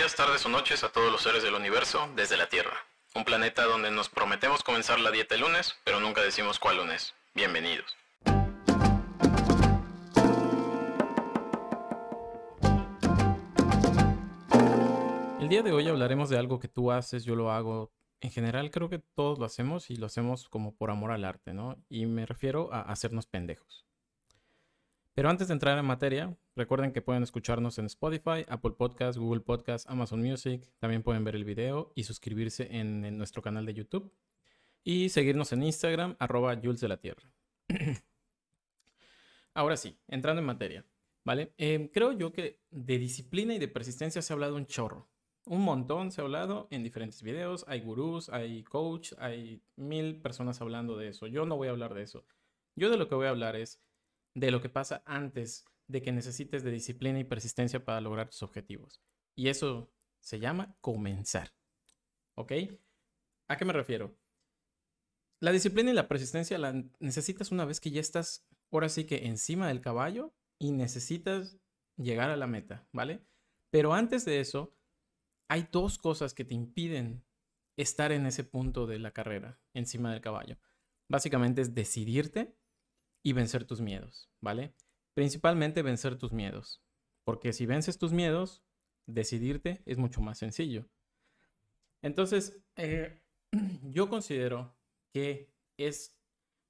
días, tardes o noches a todos los seres del universo desde la Tierra. Un planeta donde nos prometemos comenzar la dieta el lunes, pero nunca decimos cuál lunes. Bienvenidos. El día de hoy hablaremos de algo que tú haces, yo lo hago. En general creo que todos lo hacemos y lo hacemos como por amor al arte, ¿no? Y me refiero a hacernos pendejos. Pero antes de entrar en materia, recuerden que pueden escucharnos en Spotify, Apple Podcasts, Google Podcasts, Amazon Music. También pueden ver el video y suscribirse en, nuestro canal de YouTube. Y seguirnos en Instagram, arroba Jules de la Tierra. Ahora sí, entrando en materia, ¿vale? Em, creo yo que de disciplina y de persistencia se ha hablado un chorro. Un montón se ha hablado en diferentes videos. Hay gurús, hay coach, hay mil personas hablando de eso. Yo no voy a hablar de eso. Yo de lo que voy a hablar es de lo que pasa antes de que necesites de disciplina y persistencia para lograr tus objetivos. Y eso se llama comenzar. ¿Ok? ¿A qué me refiero? La disciplina y la persistencia la necesitas una vez que ya estás, ahora sí que encima del caballo y necesitas llegar a la meta, ¿vale? Pero antes de eso, hay dos cosas que te impiden estar en ese punto de la carrera, encima del caballo. Básicamente es decidirte y vencer tus miedos, ¿vale? Principalmente vencer tus miedos, porque si vences tus miedos, decidirte es mucho más sencillo. Entonces, eh, yo considero que es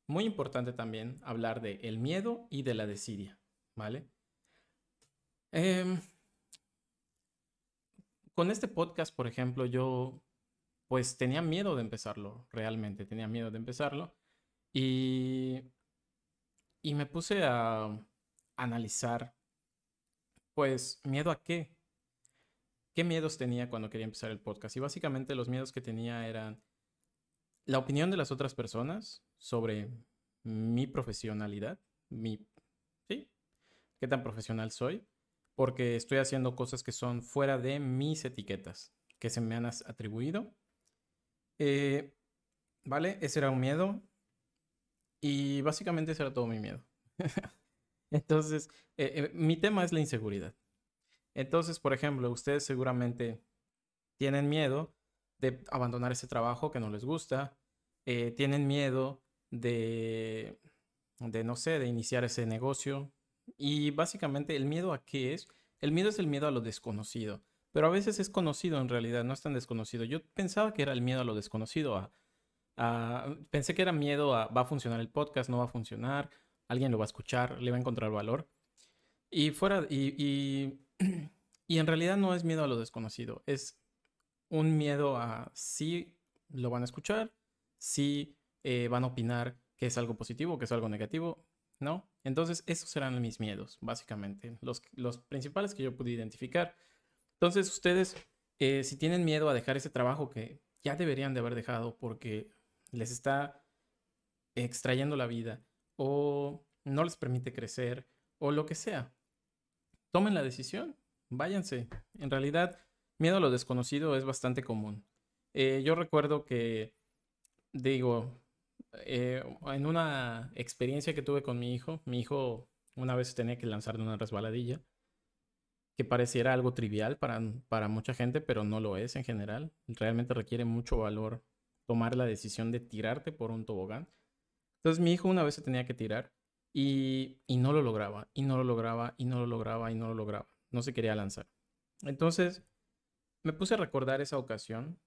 muy importante también hablar de el miedo y de la desidia, ¿vale? Em, con este podcast, por ejemplo, yo pues tenía miedo de empezarlo, realmente tenía miedo de empezarlo. Y y me puse a analizar, pues, miedo a qué. ¿Qué miedos tenía cuando quería empezar el podcast? Y básicamente los miedos que tenía eran la opinión de las otras personas sobre mi profesionalidad, mi, ¿sí? ¿Qué tan profesional soy? Porque estoy haciendo cosas que son fuera de mis etiquetas que se me han atribuido. Eh, ¿Vale? Ese era un miedo. Y básicamente ese era todo mi miedo. Entonces, eh, eh, mi tema es la inseguridad. Entonces, por ejemplo, ustedes seguramente tienen miedo de abandonar ese trabajo que no les gusta, eh, tienen miedo de, de, no sé, de iniciar ese negocio. Y básicamente, ¿el miedo a qué es? El miedo es el miedo a lo desconocido, pero a veces es conocido en realidad, no es tan desconocido. Yo pensaba que era el miedo a lo desconocido, pensé que era miedo a va a funcionar el podcast, no va a funcionar, alguien lo va a escuchar, le va a encontrar valor. Y fuera, y, y, en realidad no es miedo a lo desconocido, es un miedo a si lo van a escuchar, si eh, van a opinar que es algo positivo, que es algo negativo, ¿no? Entonces, esos serán mis miedos, básicamente, los, los principales que yo pude identificar. Entonces, ustedes, eh, si tienen miedo a dejar ese trabajo que ya deberían de haber dejado porque les está extrayendo la vida o no les permite crecer o lo que sea. Tomen la decisión, váyanse. En realidad, miedo a lo desconocido es bastante común. Eh, yo recuerdo que, digo, eh, en una experiencia que tuve con mi hijo, mi hijo una vez tenía que lanzar de una resbaladilla, que pareciera algo trivial para, para mucha gente, pero no lo es en general. Realmente requiere mucho valor tomar la decisión de tirarte por un tobogán. Entonces mi hijo una vez se tenía que tirar y, no lo lograba, y no lo lograba, y no lo lograba, y no lo lograba. No se quería lanzar. Entonces me puse a recordar esa ocasión,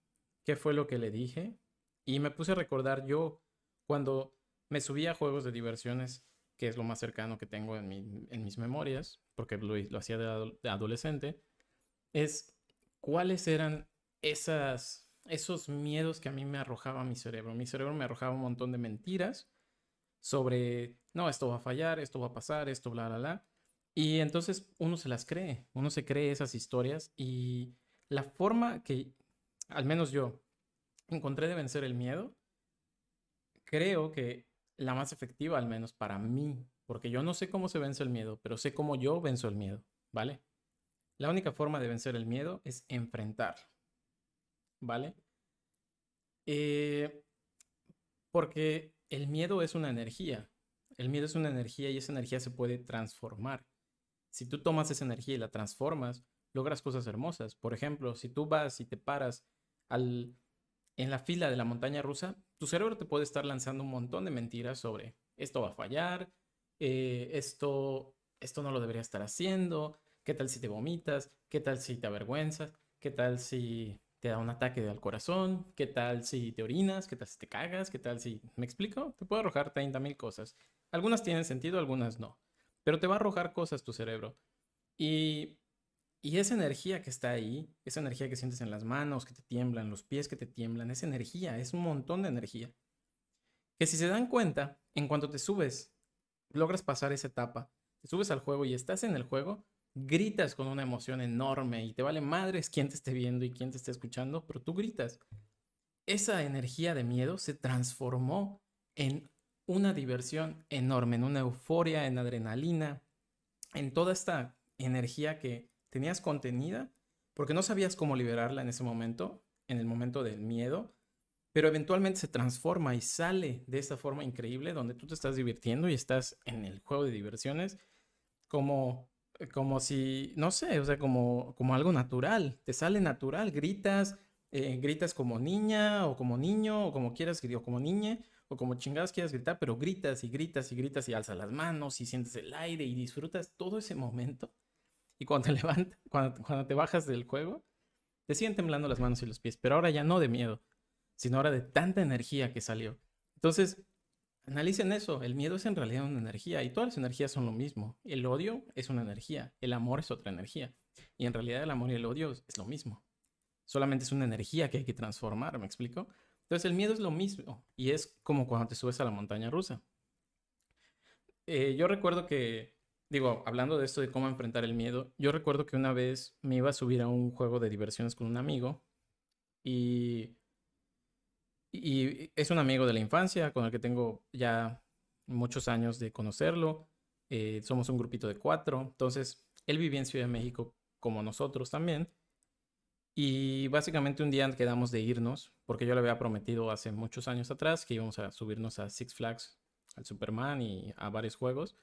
qué fue lo que le dije, y me puse a recordar yo cuando me subí a juegos de diversiones, que es lo más cercano que tengo en, mis memorias, porque lo, lo hacía de adolescente, es cuáles eran esas esos miedos que a mí me arrojaba mi cerebro. Mi cerebro me arrojaba un montón de mentiras sobre, no, esto va a fallar, esto va a pasar, esto, bla, bla, bla. Y entonces uno se las cree, uno se cree esas historias y la forma que, al menos yo, encontré de vencer el miedo, creo que la más efectiva, al menos para mí, porque yo no sé cómo se vence el miedo, pero sé cómo yo venzo el miedo, ¿vale? La única forma de vencer el miedo es enfrentarlo. ¿Vale? Eh, porque el miedo es una energía. El miedo es una energía y esa energía se puede transformar. Si tú tomas esa energía y la transformas, logras cosas hermosas. Por ejemplo, si tú vas y te paras al, en la fila de la montaña rusa, tu cerebro te puede estar lanzando un montón de mentiras sobre esto va a fallar, eh, esto, esto no lo debería estar haciendo, qué tal si te vomitas, qué tal si te avergüenzas, qué tal si te da un ataque al corazón, qué tal si te orinas, qué tal si te cagas, qué tal si... ¿Me explico? Te puede arrojar 30 mil cosas. Algunas tienen sentido, algunas no. Pero te va a arrojar cosas tu cerebro. Y y esa energía que está ahí, esa energía que sientes en las manos, que te tiemblan, los pies que te tiemblan, esa energía, es un montón de energía. Que si se dan cuenta, en cuanto te subes, logras pasar esa etapa, te subes al juego y estás en el juego, gritas con una emoción enorme y te vale madres quién te esté viendo y quién te esté escuchando, pero tú gritas. Esa energía de miedo se transformó en una diversión enorme, en una euforia, en adrenalina, en toda esta energía que tenías contenida porque no sabías cómo liberarla en ese momento, en el momento del miedo, pero eventualmente se transforma y sale de esa forma increíble donde tú te estás divirtiendo y estás en el juego de diversiones como como si, no sé, o sea, como, como algo natural, te sale natural, gritas, eh, gritas como niña o como niño o como quieras, o como niña o como chingados quieras gritar, pero gritas y gritas y gritas y alzas las manos y sientes el aire y disfrutas todo ese momento y cuando te levantas, cuando, te bajas del juego, te siguen temblando las manos y los pies, pero ahora ya no de miedo, sino ahora de tanta energía que salió. Entonces, analicen eso, el miedo es en realidad una energía y todas las energías son lo mismo. El odio es una energía, el amor es otra energía y en realidad el amor y el odio es lo mismo. Solamente es una energía que hay que transformar, ¿me explico? Entonces el miedo es lo mismo y es como cuando te subes a la montaña rusa. Eh, yo recuerdo que digo, hablando de esto de cómo enfrentar el miedo, yo recuerdo que una vez me iba a subir a un juego de diversiones con un amigo y, y es un amigo de la infancia con el que tengo ya muchos años de conocerlo. Eh, somos un grupito de cuatro, entonces él vivía en Ciudad de México como nosotros también. Y básicamente un día quedamos de irnos, porque yo le había prometido hace muchos años atrás que íbamos a subirnos a Six Flags, al Superman y a varios juegos.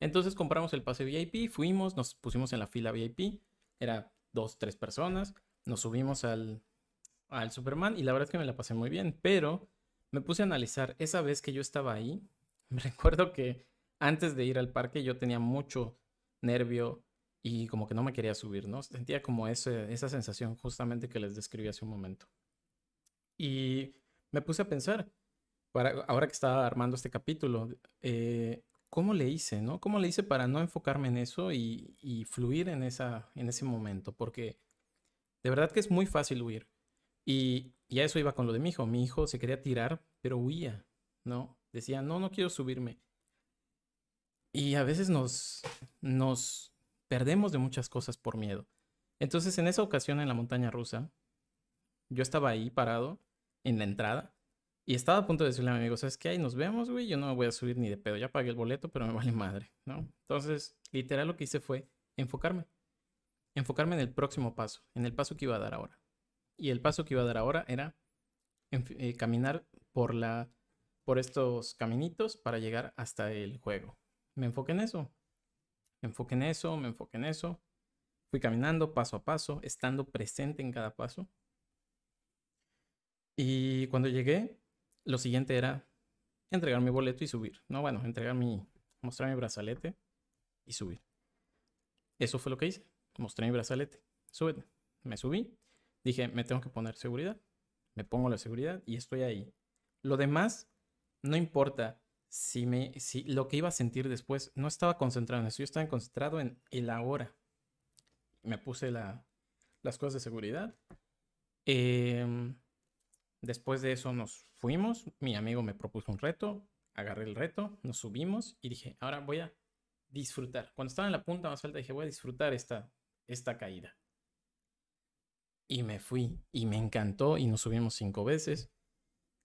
Entonces compramos el pase VIP, fuimos, nos pusimos en la fila VIP, era dos, tres personas, nos subimos al, al Superman y la verdad es que me la pasé muy bien, pero me puse a analizar esa vez que yo estaba ahí, me recuerdo que antes de ir al parque yo tenía mucho nervio y como que no me quería subir, ¿no? Sentía como esa sensación justamente que les describí hace un momento. Y me puse a pensar, para, ahora que estaba armando este capítulo, eh, ¿cómo le hice, no? ¿Cómo le hice para no enfocarme en eso y, fluir en, esa, en ese momento? Porque de verdad que es muy fácil huir. Y, y, a eso iba con lo de mi hijo. Mi hijo se quería tirar, pero huía, ¿no? Decía, no, no quiero subirme. Y a veces nos, nos perdemos de muchas cosas por miedo. Entonces, en esa ocasión en la montaña rusa, yo estaba ahí parado en la entrada y estaba a punto de decirle a mi amigo, ¿sabes qué? Ahí nos vemos, güey. Yo no me voy a subir ni de pedo. Ya pagué el boleto, pero me vale madre, ¿no? Entonces, literal lo que hice fue enfocarme. Enfocarme en el próximo paso, en el paso que iba a dar ahora. Y el paso que iba a dar ahora era eh, caminar por, la, por estos caminitos para llegar hasta el juego. Me enfoqué en eso. Me enfoqué en eso, me enfoqué en eso. Fui caminando paso a paso, estando presente en cada paso. Y cuando llegué, lo siguiente era entregar mi boleto y subir. No, bueno, entregar mi, mostrar mi brazalete y subir. Eso fue lo que hice. Mostré mi brazalete. Súbete. Me subí. Dije, me tengo que poner seguridad. Me pongo la seguridad y estoy ahí. Lo demás, no importa si, me, si lo que iba a sentir después, no estaba concentrado en eso. Yo estaba concentrado en el ahora. Me puse la, las cosas de seguridad. Eh, Después de eso nos fuimos, mi amigo me propuso un reto, agarré el reto, nos subimos y dije, ahora voy a disfrutar. Cuando estaba en la punta más alta dije, voy a disfrutar esta, esta caída. Y me fui y me encantó y nos subimos cinco veces.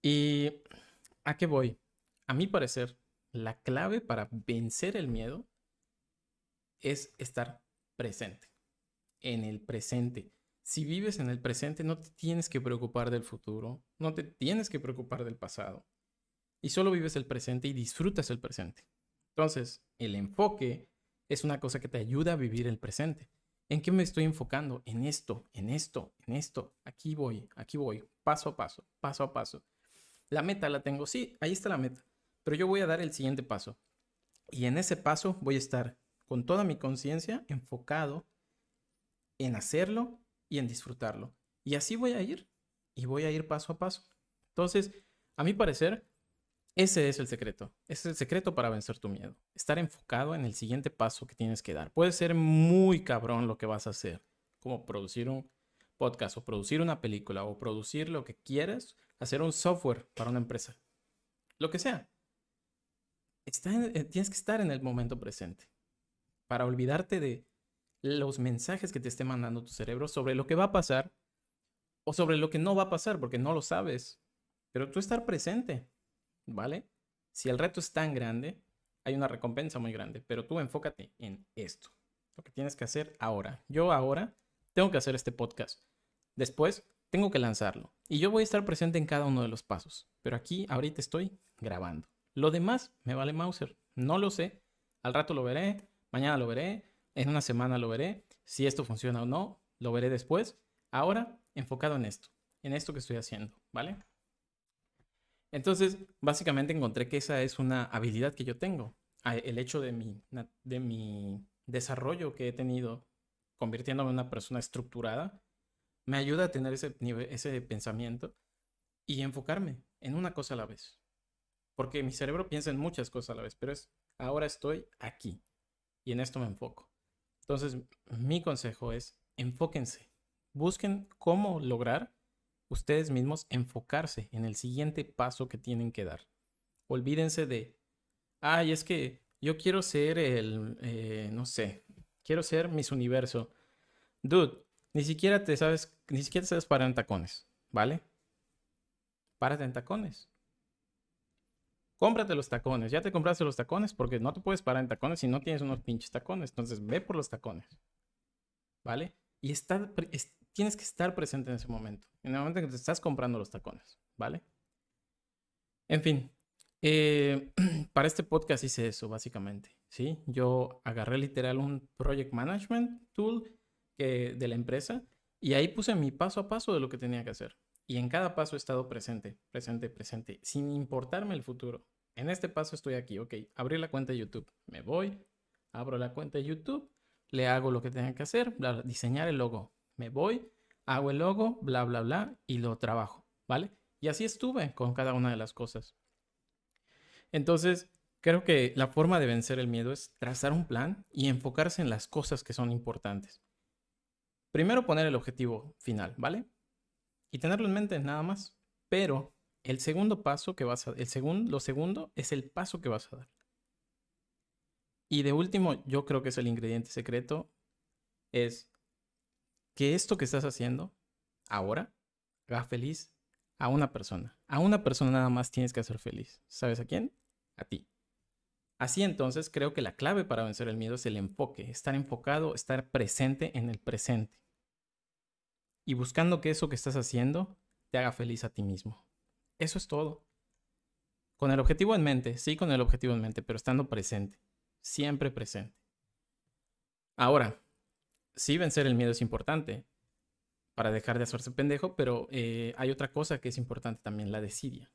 ¿Y a qué voy? A mi parecer, la clave para vencer el miedo es estar presente, en el presente si vives en el presente, no te tienes que preocupar del futuro, no te tienes que preocupar del pasado. Y solo vives el presente y disfrutas el presente. Entonces, el enfoque es una cosa que te ayuda a vivir el presente. ¿En qué me estoy enfocando? En esto, en esto, en esto. Aquí voy, aquí voy, paso a paso, paso a paso. La meta la tengo, sí, ahí está la meta, pero yo voy a dar el siguiente paso. Y en ese paso voy a estar con toda mi conciencia enfocado en hacerlo y en disfrutarlo. Y así voy a ir, y voy a ir paso a paso. Entonces, a mi parecer, ese es el secreto. Ese es el secreto para vencer tu miedo. Estar enfocado en el siguiente paso que tienes que dar. Puede ser muy cabrón lo que vas a hacer, como producir un podcast o producir una película o producir lo que quieras, hacer un software para una empresa. Lo que sea. Eh, tienes que estar en el momento presente para olvidarte de los mensajes que te esté mandando tu cerebro sobre lo que va a pasar o sobre lo que no va a pasar porque no lo sabes. Pero tú estar presente ¿vale? Si el reto es tan grande, hay una recompensa muy grande, pero tú enfócate en esto, lo que tienes que hacer ahora. Yo ahora tengo que hacer este podcast. Después tengo que lanzarlo y yo voy a estar presente en cada uno de los pasos, pero aquí ahorita estoy grabando. Lo demás me vale Mauser, no lo sé. Al rato lo veré, mañana lo veré, en una semana lo veré. Si esto funciona o no, lo veré después. Ahora enfocado en esto, en esto que estoy haciendo, ¿vale? Entonces, básicamente encontré que esa es una habilidad que yo tengo. Ah, el hecho de mi, de mi desarrollo que he tenido convirtiéndome en una persona estructurada me ayuda a tener ese, ese pensamiento y enfocarme en una cosa a la vez. Porque mi cerebro piensa en muchas cosas a la vez, pero es ahora estoy aquí y en esto me enfoco. Entonces, mi consejo es enfóquense, busquen cómo lograr ustedes mismos enfocarse en el siguiente paso que tienen que dar. Olvídense de, ay, es que yo quiero ser el, eh, no sé, quiero ser mis universo. Dude, ni siquiera te sabes, ni siquiera te sabes parar en tacones, ¿vale? Párate en tacones. Cómprate los tacones. Ya te compraste los tacones porque no te puedes parar en tacones si no tienes unos pinches tacones. Entonces ve por los tacones. ¿Vale? Y está, tienes que estar presente en ese momento, en el momento en que te estás comprando los tacones, ¿vale? En fin, eh, para este podcast hice eso, básicamente, ¿sí? Yo agarré literal un Project Management Tool que, de la empresa y ahí puse mi paso a paso de lo que tenía que hacer. Y en cada paso he estado presente, presente, presente, sin importarme el futuro. En este paso estoy aquí, ok, abrí la cuenta de YouTube, me voy, abro la cuenta de YouTube, le hago lo que tenga que hacer, diseñar el logo, me voy, hago el logo, bla, bla, bla, y lo trabajo, ¿vale? Y así estuve con cada una de las cosas. Entonces, creo que la forma de vencer el miedo es trazar un plan y enfocarse en las cosas que son importantes. Primero poner el objetivo final, ¿vale? Y tenerlo en mente nada más. Pero el segundo paso que vas a el segundo, lo segundo es el paso que vas a dar. Y de último, yo creo que es el ingrediente secreto es que esto que estás haciendo ahora haga feliz a una persona. A una persona nada más tienes que hacer feliz. ¿Sabes a quién? A ti. Así entonces creo que la clave para vencer el miedo es el enfoque, estar enfocado, estar presente en el presente. Y buscando que eso que estás haciendo te haga feliz a ti mismo. Eso es todo. Con el objetivo en mente, sí con el objetivo en mente, pero estando presente. Siempre presente. Ahora, sí vencer el miedo es importante para dejar de hacerse pendejo, pero eh, hay otra cosa que es importante también, la desidia.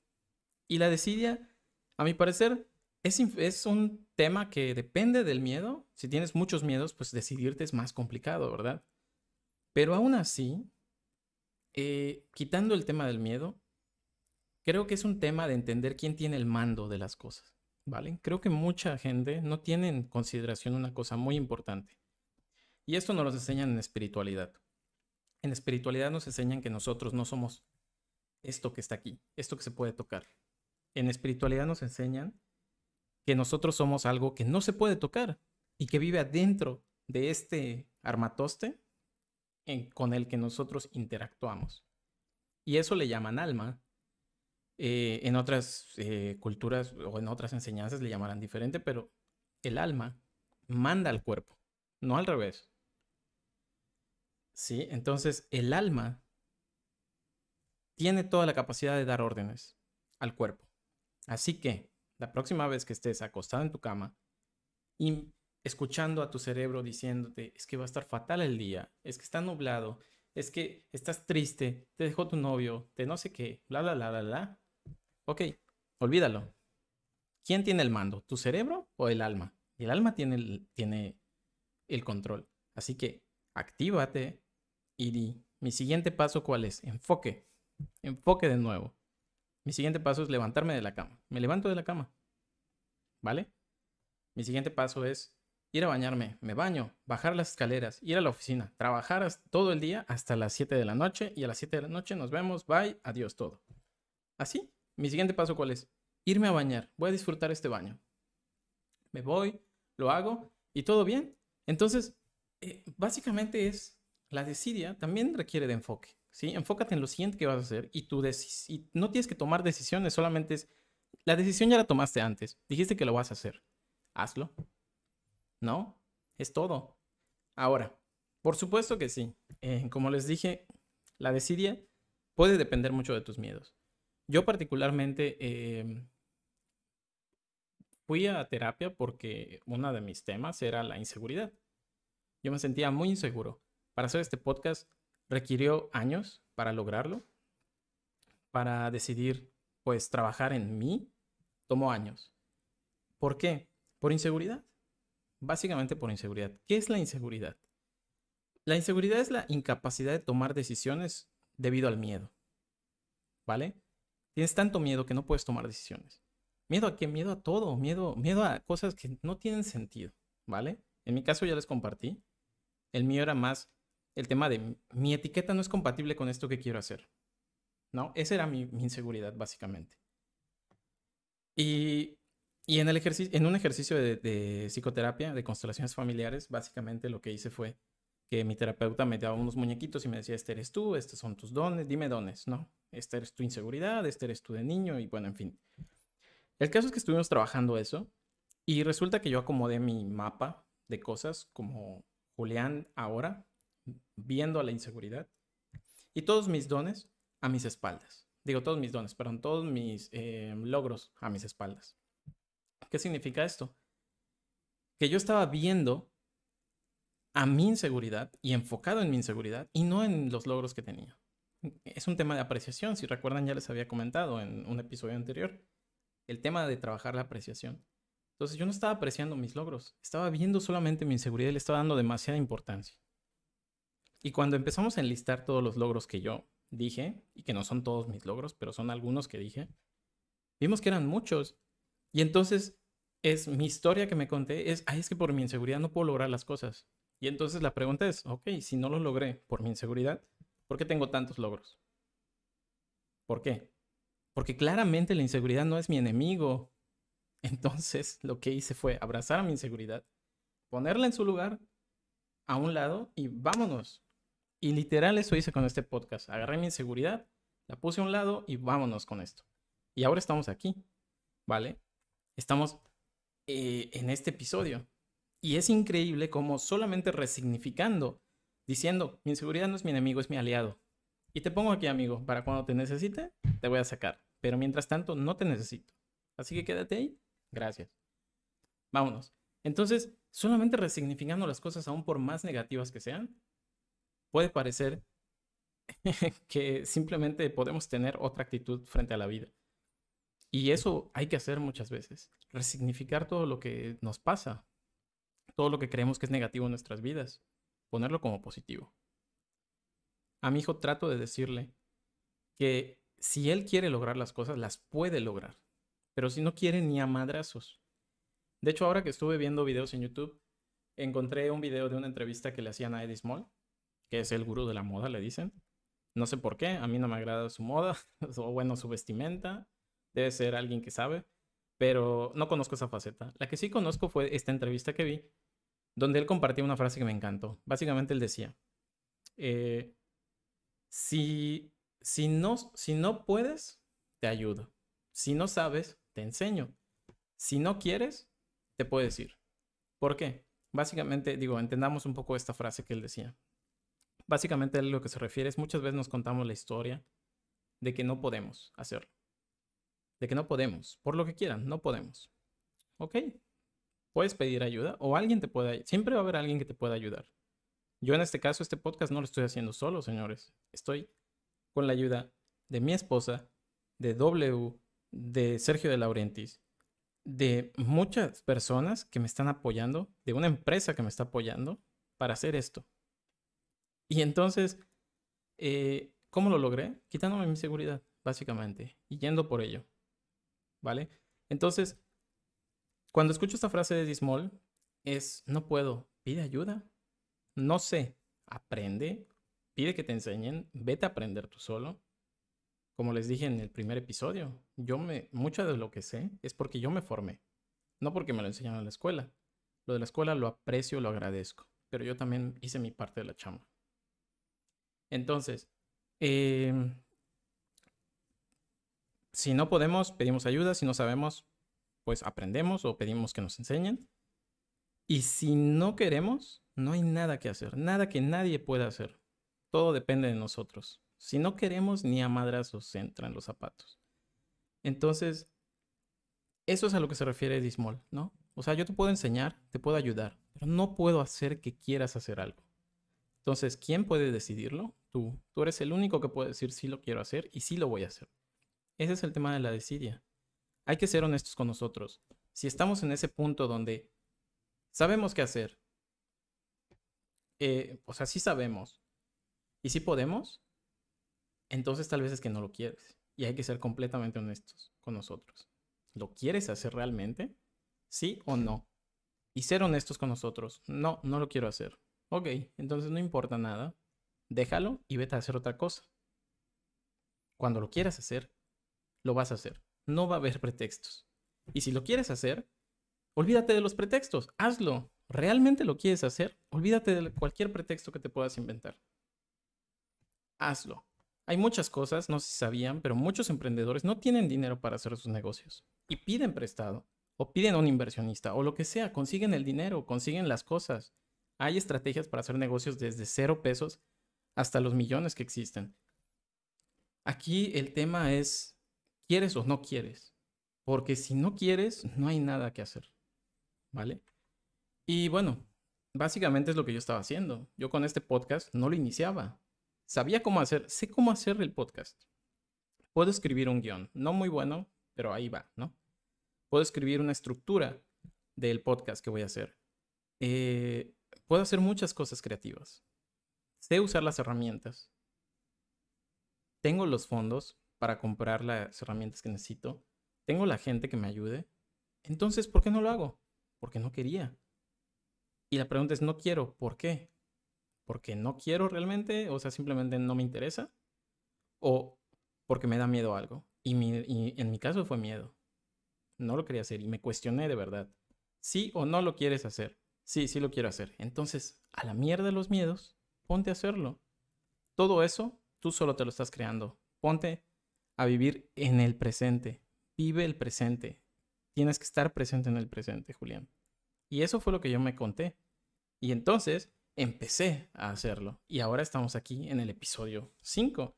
Y la desidia, a mi parecer, es, es, un tema que depende del miedo. Si tienes muchos miedos, pues decidirte es más complicado, ¿verdad? Pero aún así, eh, quitando el tema del miedo, creo que es un tema de entender quién tiene el mando de las cosas, ¿vale? Creo que mucha gente no tiene en consideración una cosa muy importante. Y esto nos lo enseñan en espiritualidad. En espiritualidad nos enseñan que nosotros no somos esto que está aquí, esto que se puede tocar. En espiritualidad nos enseñan que nosotros somos algo que no se puede tocar y que vive adentro de este armatoste con el que nosotros interactuamos. Y eso le llaman alma. Eh, en otras eh, culturas o en otras enseñanzas le llamarán diferente, pero el alma manda al cuerpo, no al revés. ¿Sí? Entonces el alma tiene toda la capacidad de dar órdenes al cuerpo. Así que la próxima vez que estés acostado en tu cama, escuchando a tu cerebro diciéndote, es que va a estar fatal el día, es que está nublado, es que estás triste, te dejó tu novio, te no sé qué, bla, bla, bla, bla, bla. Ok, olvídalo. ¿Quién tiene el mando? ¿Tu cerebro o el alma? El alma tiene el, tiene el control. Así que actívate y di, mi siguiente paso cuál es? Enfoque. Enfoque de nuevo. Mi siguiente paso es levantarme de la cama. Me levanto de la cama. ¿Vale? Mi siguiente paso es ir a bañarme, me baño, bajar las escaleras, ir a la oficina, trabajar todo el día hasta las 7 de la noche y a las 7 de la noche nos vemos, bye, adiós todo. Así, mi siguiente paso cuál es? Irme a bañar, voy a disfrutar este baño. Me voy, lo hago y todo bien. Entonces, eh, básicamente es la desidia también requiere de enfoque, ¿sí? Enfócate en lo siguiente que vas a hacer y, tú no tienes que tomar decisiones, solamente es, la decisión ya la tomaste antes, dijiste que lo vas a hacer, hazlo, ¿no? Es todo. Ahora, por supuesto que sí. Eh, como les dije, la desidia puede depender mucho de tus miedos. Yo particularmente em, fui a terapia porque uno de mis temas era la inseguridad. Yo me sentía muy inseguro. Para hacer este podcast requirió años para lograrlo. Para decidir, pues, trabajar en mí, tomó años. ¿Por qué? Por inseguridad básicamente por inseguridad. ¿Qué es la inseguridad? La inseguridad es la incapacidad de tomar decisiones debido al miedo. ¿Vale? Tienes tanto miedo que no puedes tomar decisiones. ¿Miedo a qué? Miedo a todo, miedo, miedo a cosas que no tienen sentido, ¿vale? En mi caso ya les compartí. El mío era más el tema de mi etiqueta no es compatible con esto que quiero hacer. ¿No? Esa era mi, inseguridad, básicamente. Y y en, el ejercicio, en un ejercicio de, psicoterapia, de constelaciones familiares, básicamente lo que hice fue que mi terapeuta me daba unos muñequitos y me decía, este eres tú, estos son tus dones, dime dones, ¿no? Esta eres tu inseguridad, este eres tú de niño y bueno, en fin. El caso es que estuvimos trabajando eso y resulta que yo acomodé mi mapa de cosas como Julián ahora, viendo a la inseguridad, y todos mis dones a mis espaldas. Digo, todos mis dones, perdón, todos mis eh, logros a mis espaldas. ¿Qué significa esto? Que yo estaba viendo a mi inseguridad y enfocado en mi inseguridad y no en los logros que tenía. Es un tema de apreciación, si recuerdan ya les había comentado en un episodio anterior, el tema de trabajar la apreciación. Entonces yo no estaba apreciando mis logros, estaba viendo solamente mi inseguridad y le estaba dando demasiada importancia. Y cuando empezamos a enlistar todos los logros que yo dije, y que no son todos mis logros, pero son algunos que dije, vimos que eran muchos. Y entonces es mi historia que me conté, es, ay, es que por mi inseguridad no puedo lograr las cosas. Y entonces la pregunta es, ok, si no lo logré por mi inseguridad, ¿por qué tengo tantos logros? ¿Por qué? Porque claramente la inseguridad no es mi enemigo. Entonces lo que hice fue abrazar a mi inseguridad, ponerla en su lugar, a un lado y vámonos. Y literal eso hice con este podcast. Agarré mi inseguridad, la puse a un lado y vámonos con esto. Y ahora estamos aquí, ¿vale? Estamos eh, en este episodio. Y es increíble como solamente resignificando, diciendo, mi inseguridad no es mi enemigo, es mi aliado. Y te pongo aquí, amigo, para cuando te necesite, te voy a sacar. Pero mientras tanto, no te necesito. Así que quédate ahí. Gracias. Vámonos. Entonces, solamente resignificando las cosas, aún por más negativas que sean, puede parecer que simplemente podemos tener otra actitud frente a la vida. Y eso hay que hacer muchas veces, resignificar todo lo que nos pasa, todo lo que creemos que es negativo en nuestras vidas, ponerlo como positivo. A mi hijo trato de decirle que si él quiere lograr las cosas, las puede lograr, pero si no quiere ni a madrazos. De hecho, ahora que estuve viendo videos en YouTube, encontré un video de una entrevista que le hacían a Eddie Small, que es el gurú de la moda, le dicen. No sé por qué, a mí no me agrada su moda, o bueno, su vestimenta, debe ser alguien que sabe, pero no conozco esa faceta. La que sí conozco fue esta entrevista que vi, donde él compartía una frase que me encantó. Básicamente él decía, eh, si, si, no, si no puedes, te ayudo. Si no sabes, te enseño. Si no quieres, te puedo decir. ¿Por qué? Básicamente, digo, entendamos un poco esta frase que él decía. Básicamente lo que se refiere es muchas veces nos contamos la historia de que no podemos hacerlo de que no podemos, por lo que quieran, no podemos. ¿Ok? puedes pedir ayuda o alguien te puede, siempre va a haber alguien que te pueda ayudar. Yo en este caso, este podcast no lo estoy haciendo solo, señores. Estoy con la ayuda de mi esposa, de W, de Sergio de Laurentis, de muchas personas que me están apoyando, de una empresa que me está apoyando para hacer esto. Y entonces, eh, ¿cómo lo logré? Quitándome mi seguridad, básicamente, y yendo por ello. ¿Vale? Entonces, cuando escucho esta frase de Dismol, es, no puedo, pide ayuda. No sé, aprende, pide que te enseñen, vete a aprender tú solo. Como les dije en el primer episodio, yo me, mucho de lo que sé es porque yo me formé, no porque me lo enseñaron en la escuela. Lo de la escuela lo aprecio, lo agradezco, pero yo también hice mi parte de la chamba. Entonces, em, si no podemos, pedimos ayuda, si no sabemos, pues aprendemos o pedimos que nos enseñen. Y si no queremos, no hay nada que hacer, nada que nadie pueda hacer. Todo depende de nosotros. Si no queremos, ni a madrazos entran los zapatos. Entonces, eso es a lo que se refiere Dismol, ¿no? O sea, yo te puedo enseñar, te puedo ayudar, pero no puedo hacer que quieras hacer algo. Entonces, ¿quién puede decidirlo? Tú. Tú eres el único que puede decir sí lo quiero hacer y sí lo voy a hacer. Ese es el tema de la desidia. Hay que ser honestos con nosotros. Si estamos en ese punto donde sabemos qué hacer, eh, o sea, sí sabemos y sí podemos, entonces tal vez es que no lo quieres. Y hay que ser completamente honestos con nosotros. ¿Lo quieres hacer realmente? ¿Sí o no? Y ser honestos con nosotros. No, no lo quiero hacer. Ok, entonces no importa nada. Déjalo y vete a hacer otra cosa. Cuando lo quieras hacer, lo vas a hacer. No va a haber pretextos. Y si lo quieres hacer, olvídate de los pretextos. Hazlo. ¿Realmente lo quieres hacer? Olvídate de cualquier pretexto que te puedas inventar. Hazlo. Hay muchas cosas, no sé si sabían, pero muchos emprendedores no tienen dinero para hacer sus negocios y piden prestado o piden a un inversionista o lo que sea, consiguen el dinero, consiguen las cosas. Hay estrategias para hacer negocios desde cero pesos hasta los millones que existen. Aquí el tema es, ¿quieres o no quieres? Porque si no quieres, no hay nada que hacer. ¿Vale? Y bueno, básicamente es lo que yo estaba haciendo. Yo con este podcast no lo iniciaba. Sabía cómo hacer, sé cómo hacer el podcast. Puedo escribir un guion, no muy bueno, pero ahí va, ¿no? Puedo escribir una estructura del podcast que voy a hacer. Eh, puedo hacer muchas cosas creativas. Sé usar las herramientas. Tengo los fondos para comprar las herramientas que necesito. Tengo la gente que me ayude. Entonces, ¿por qué no lo hago? Porque no quería. Y la pregunta es, no quiero, ¿por qué? porque no quiero realmente, o sea, simplemente no me interesa, o porque me da miedo algo. Y, en mi caso fue miedo. No lo quería hacer y me cuestioné de verdad. ¿Sí o no lo quieres hacer? Sí, sí lo quiero hacer. Entonces, a la mierda los miedos, ponte a hacerlo. Todo eso, tú solo te lo estás creando. Ponte a vivir en el presente. Vive el presente. Tienes que estar presente en el presente, Julián. Y eso fue lo que yo me conté. Y entonces empecé a hacerlo. Y ahora estamos aquí en el episodio 5.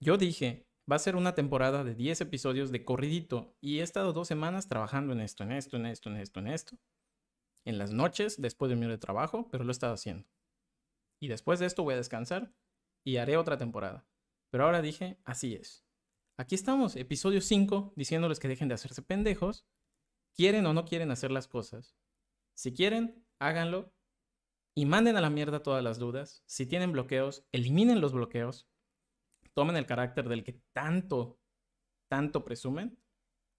Yo dije, va a ser una temporada de 10 episodios de corridito. Y he estado dos semanas trabajando en esto, en esto, en esto, en esto, en esto. En las noches, después de mi hora de trabajo, pero lo he estado haciendo. Y después de esto voy a descansar y haré otra temporada. Pero ahora dije, así es. Aquí estamos, episodio 5, diciéndoles que dejen de hacerse pendejos. Quieren o no quieren hacer las cosas. Si quieren, háganlo y manden a la mierda todas las dudas. Si tienen bloqueos, eliminen los bloqueos. Tomen el carácter del que tanto, tanto presumen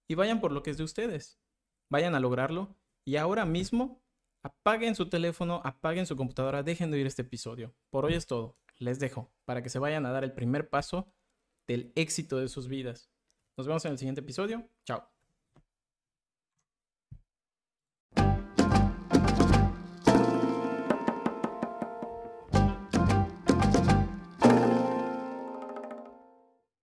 y vayan por lo que es de ustedes. Vayan a lograrlo y ahora mismo apaguen su teléfono, apaguen su computadora, dejen de oír este episodio. Por hoy es todo. Les dejo para que se vayan a dar el primer paso del éxito de sus vidas. Nos vemos en el siguiente episodio. Chao.